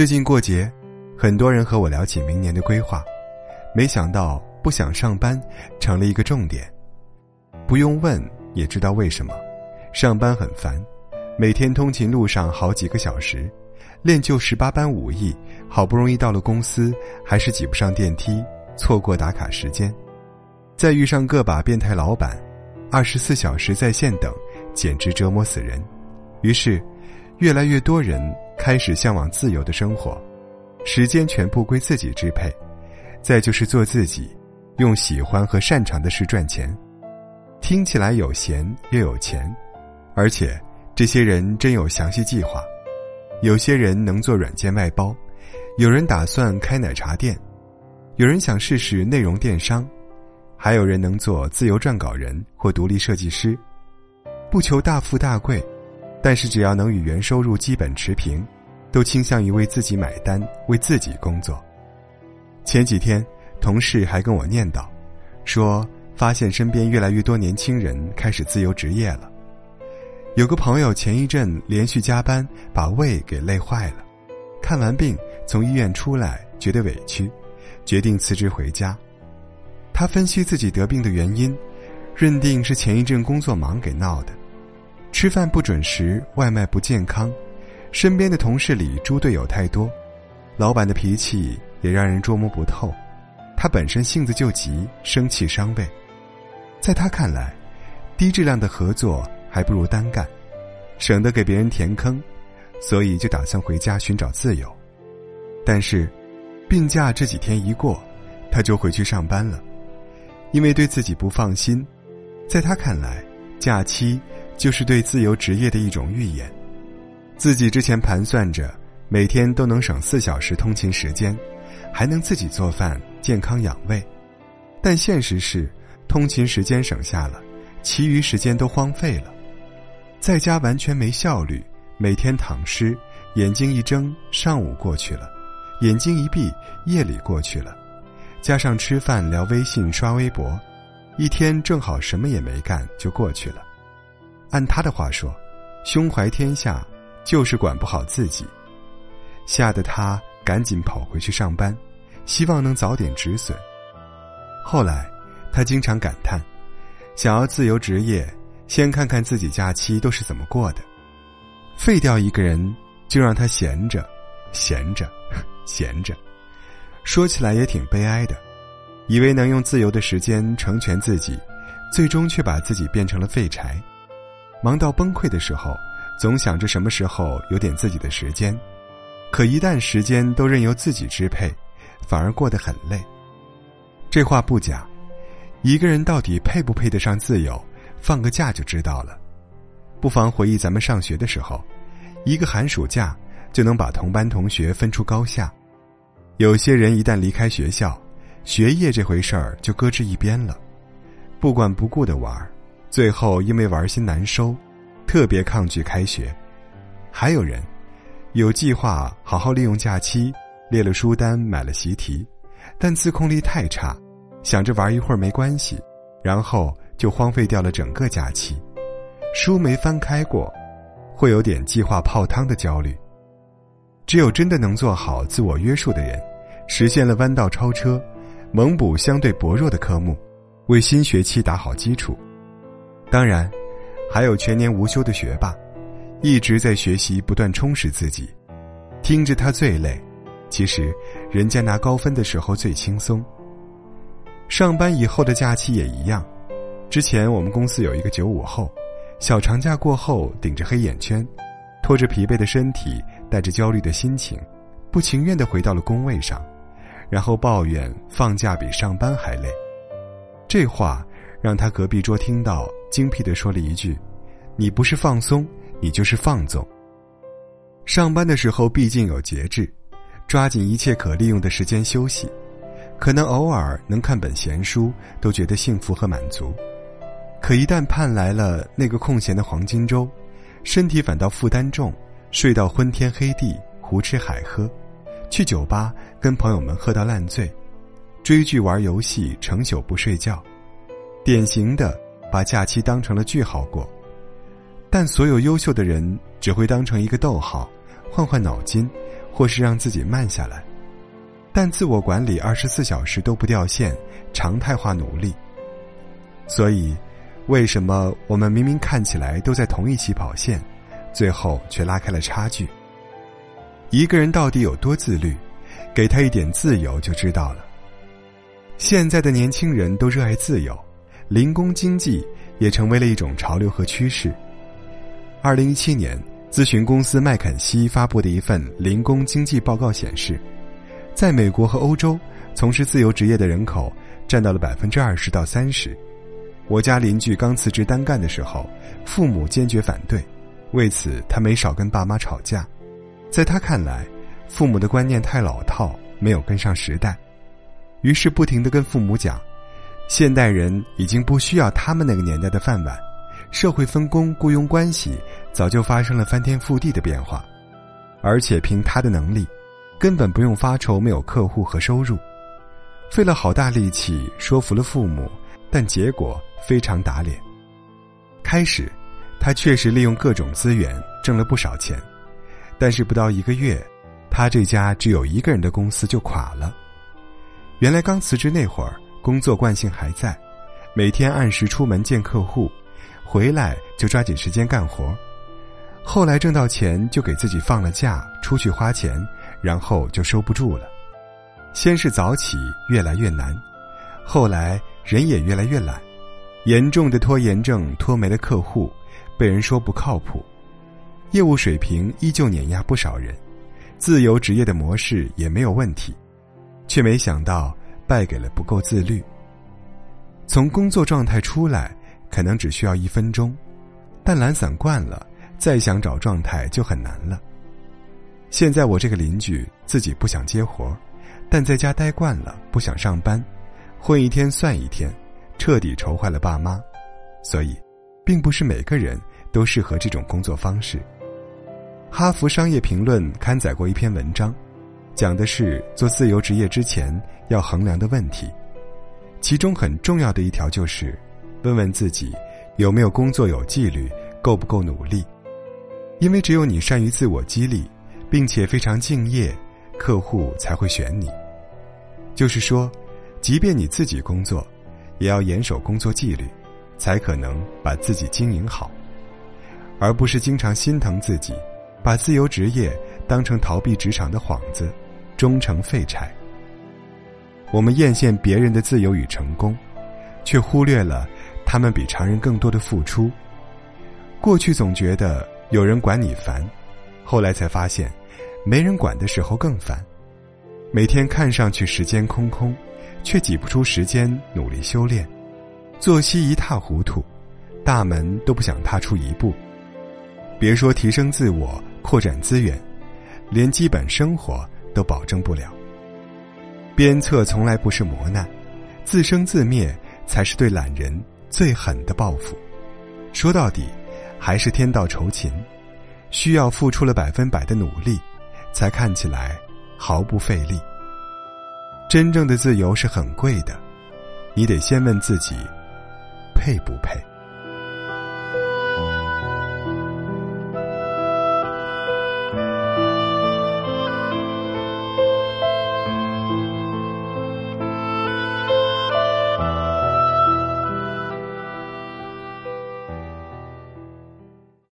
最近过节，很多人和我聊起明年的规划，没想到不想上班成了一个重点。不用问也知道为什么，上班很烦，每天通勤路上好几个小时，练就十八般武艺，好不容易到了公司，还是挤不上电梯，错过打卡时间，再遇上个把变态老板，二十四小时在线等，简直折磨死人。于是，越来越多人开始向往自由的生活，时间全部归自己支配，再就是做自己，用喜欢和擅长的事赚钱。听起来有闲又有钱，而且这些人真有详细计划。有些人能做软件外包，有人打算开奶茶店，有人想试试内容电商，还有人能做自由撰稿人或独立设计师。不求大富大贵，但是只要能与原收入基本持平，都倾向于为自己买单，为自己工作。前几天，同事还跟我念叨，说。发现身边越来越多年轻人开始自由职业了。有个朋友前一阵连续加班，把胃给累坏了。看完病从医院出来，觉得委屈，决定辞职回家。他分析自己得病的原因，认定是前一阵工作忙给闹的。吃饭不准时，外卖不健康，身边的同事里猪队友太多，老板的脾气也让人捉摸不透。他本身性子就急，生气伤胃。在他看来，低质量的合作还不如单干，省得给别人填坑，所以就打算回家寻找自由。但是，病假这几天一过，他就回去上班了，因为对自己不放心。在他看来，假期就是对自由职业的一种预演。自己之前盘算着每天都能省四小时通勤时间，还能自己做饭、健康养胃，但现实是。通勤时间省下了，其余时间都荒废了，在家完全没效率，每天躺尸，眼睛一睁上午过去了，眼睛一闭夜里过去了，加上吃饭聊微信刷微博，一天正好什么也没干就过去了。按他的话说，胸怀天下就是管不好自己，吓得他赶紧跑回去上班，希望能早点止损。后来。他经常感叹：“想要自由职业，先看看自己假期都是怎么过的。废掉一个人，就让他闲着，闲着，闲着。说起来也挺悲哀的，以为能用自由的时间成全自己，最终却把自己变成了废柴。忙到崩溃的时候，总想着什么时候有点自己的时间，可一旦时间都任由自己支配，反而过得很累。这话不假。”一个人到底配不配得上自由？放个假就知道了。不妨回忆咱们上学的时候，一个寒暑假就能把同班同学分出高下。有些人一旦离开学校，学业这回事儿就搁置一边了，不管不顾的玩儿最后因为玩心难收，特别抗拒开学。还有人有计划好好利用假期，列了书单，买了习题，但自控力太差。想着玩一会儿没关系，然后就荒废掉了整个假期，书没翻开过，会有点计划泡汤的焦虑。只有真的能做好自我约束的人，实现了弯道超车，猛补相对薄弱的科目，为新学期打好基础。当然，还有全年无休的学霸，一直在学习，不断充实自己。听着他最累，其实人家拿高分的时候最轻松。上班以后的假期也一样。之前我们公司有一个九五后，小长假过后顶着黑眼圈，拖着疲惫的身体，带着焦虑的心情，不情愿的回到了工位上，然后抱怨放假比上班还累。这话让他隔壁桌听到，精辟的说了一句：“你不是放松，你就是放纵。”上班的时候毕竟有节制，抓紧一切可利用的时间休息。可能偶尔能看本闲书，都觉得幸福和满足；可一旦盼来了那个空闲的黄金周，身体反倒负担重，睡到昏天黑地，胡吃海喝，去酒吧跟朋友们喝到烂醉，追剧玩游戏成宿不睡觉，典型的把假期当成了句号过。但所有优秀的人只会当成一个逗号，换换脑筋，或是让自己慢下来。但自我管理二十四小时都不掉线，常态化努力。所以，为什么我们明明看起来都在同一起跑线，最后却拉开了差距？一个人到底有多自律，给他一点自由就知道了。现在的年轻人都热爱自由，零工经济也成为了一种潮流和趋势。二零一七年，咨询公司麦肯锡发布的一份零工经济报告显示。在美国和欧洲，从事自由职业的人口占到了百分之二十到三十。我家邻居刚辞职单干的时候，父母坚决反对，为此他没少跟爸妈吵架。在他看来，父母的观念太老套，没有跟上时代，于是不停的跟父母讲，现代人已经不需要他们那个年代的饭碗，社会分工、雇佣关系早就发生了翻天覆地的变化，而且凭他的能力。根本不用发愁没有客户和收入，费了好大力气说服了父母，但结果非常打脸。开始，他确实利用各种资源挣了不少钱，但是不到一个月，他这家只有一个人的公司就垮了。原来刚辞职那会儿，工作惯性还在，每天按时出门见客户，回来就抓紧时间干活。后来挣到钱就给自己放了假，出去花钱。然后就收不住了，先是早起越来越难，后来人也越来越懒，严重的拖延症拖没了客户，被人说不靠谱，业务水平依旧碾压不少人，自由职业的模式也没有问题，却没想到败给了不够自律。从工作状态出来可能只需要一分钟，但懒散惯了，再想找状态就很难了。现在我这个邻居自己不想接活，但在家待惯了，不想上班，混一天算一天，彻底愁坏了爸妈。所以，并不是每个人都适合这种工作方式。哈佛商业评论刊载过一篇文章，讲的是做自由职业之前要衡量的问题，其中很重要的一条就是，问问自己有没有工作有纪律，够不够努力，因为只有你善于自我激励。并且非常敬业，客户才会选你。就是说，即便你自己工作，也要严守工作纪律，才可能把自己经营好，而不是经常心疼自己，把自由职业当成逃避职场的幌子，终成废柴。我们艳羡别人的自由与成功，却忽略了他们比常人更多的付出。过去总觉得有人管你烦，后来才发现。没人管的时候更烦，每天看上去时间空空，却挤不出时间努力修炼，作息一塌糊涂，大门都不想踏出一步。别说提升自我、扩展资源，连基本生活都保证不了。鞭策从来不是磨难，自生自灭才是对懒人最狠的报复。说到底，还是天道酬勤，需要付出了百分百的努力。才看起来毫不费力。真正的自由是很贵的，你得先问自己，配不配。